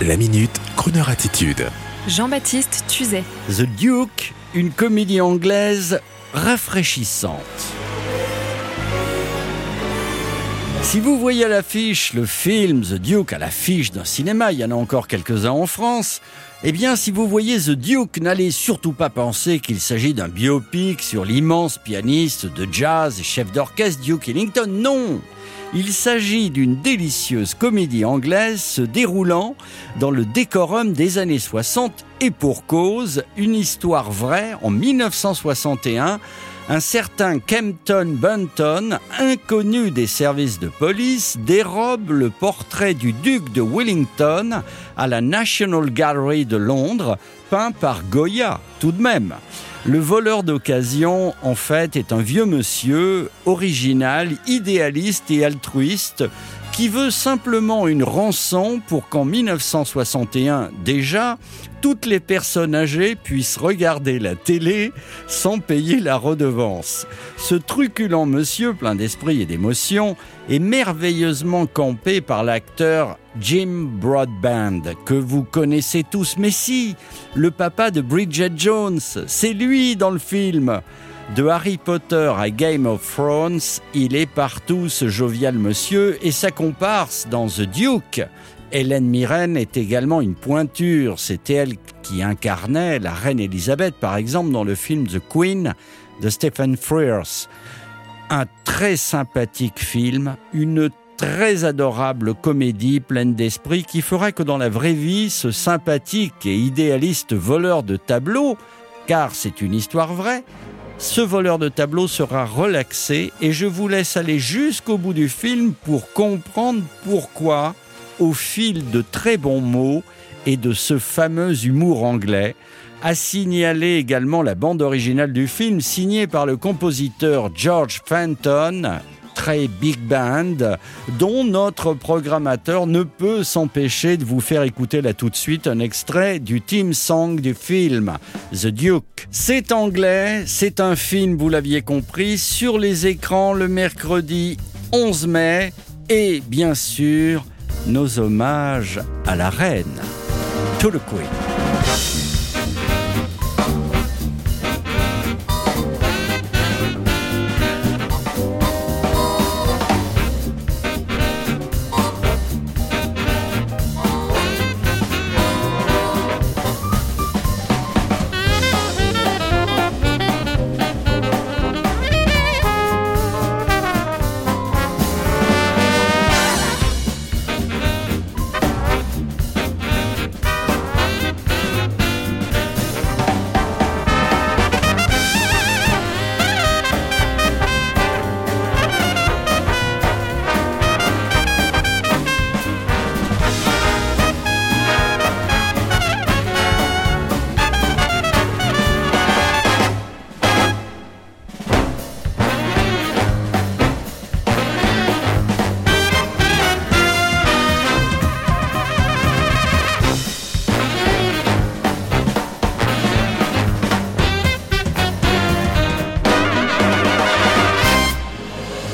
La minute, Kroneur attitude. Jean-Baptiste Tuzet. The Duke, une comédie anglaise rafraîchissante. Si vous voyez à l'affiche le film The Duke à l'affiche d'un cinéma, il y en a encore quelques-uns en France, eh bien si vous voyez The Duke, n'allez surtout pas penser qu'il s'agit d'un biopic sur l'immense pianiste de jazz et chef d'orchestre Duke Ellington. Non il s'agit d'une délicieuse comédie anglaise se déroulant dans le décorum des années 60 et pour cause, une histoire vraie en 1961 un certain Kempton Bunton, inconnu des services de police, dérobe le portrait du duc de Wellington à la National Gallery de Londres, peint par Goya, tout de même. Le voleur d'occasion, en fait, est un vieux monsieur, original, idéaliste et altruiste, qui veut simplement une rançon pour qu'en 1961 déjà, toutes les personnes âgées puissent regarder la télé sans payer la redevance. Ce truculent monsieur, plein d'esprit et d'émotion, est merveilleusement campé par l'acteur Jim Broadband, que vous connaissez tous, mais si, le papa de Bridget Jones, c'est lui dans le film. De Harry Potter à Game of Thrones, il est partout ce jovial monsieur et sa comparse dans The Duke. Hélène Mirren est également une pointure. C'était elle qui incarnait la reine Elisabeth, par exemple, dans le film The Queen de Stephen Frears. Un très sympathique film, une très adorable comédie pleine d'esprit qui fera que dans la vraie vie, ce sympathique et idéaliste voleur de tableaux, car c'est une histoire vraie, ce voleur de tableau sera relaxé et je vous laisse aller jusqu'au bout du film pour comprendre pourquoi, au fil de très bons mots et de ce fameux humour anglais, a signalé également la bande originale du film signée par le compositeur George Fenton, très big band dont notre programmateur ne peut s'empêcher de vous faire écouter là tout de suite un extrait du theme song du film The Duke. C'est anglais, c'est un film, vous l'aviez compris, sur les écrans le mercredi 11 mai et bien sûr nos hommages à la reine, to the Queen.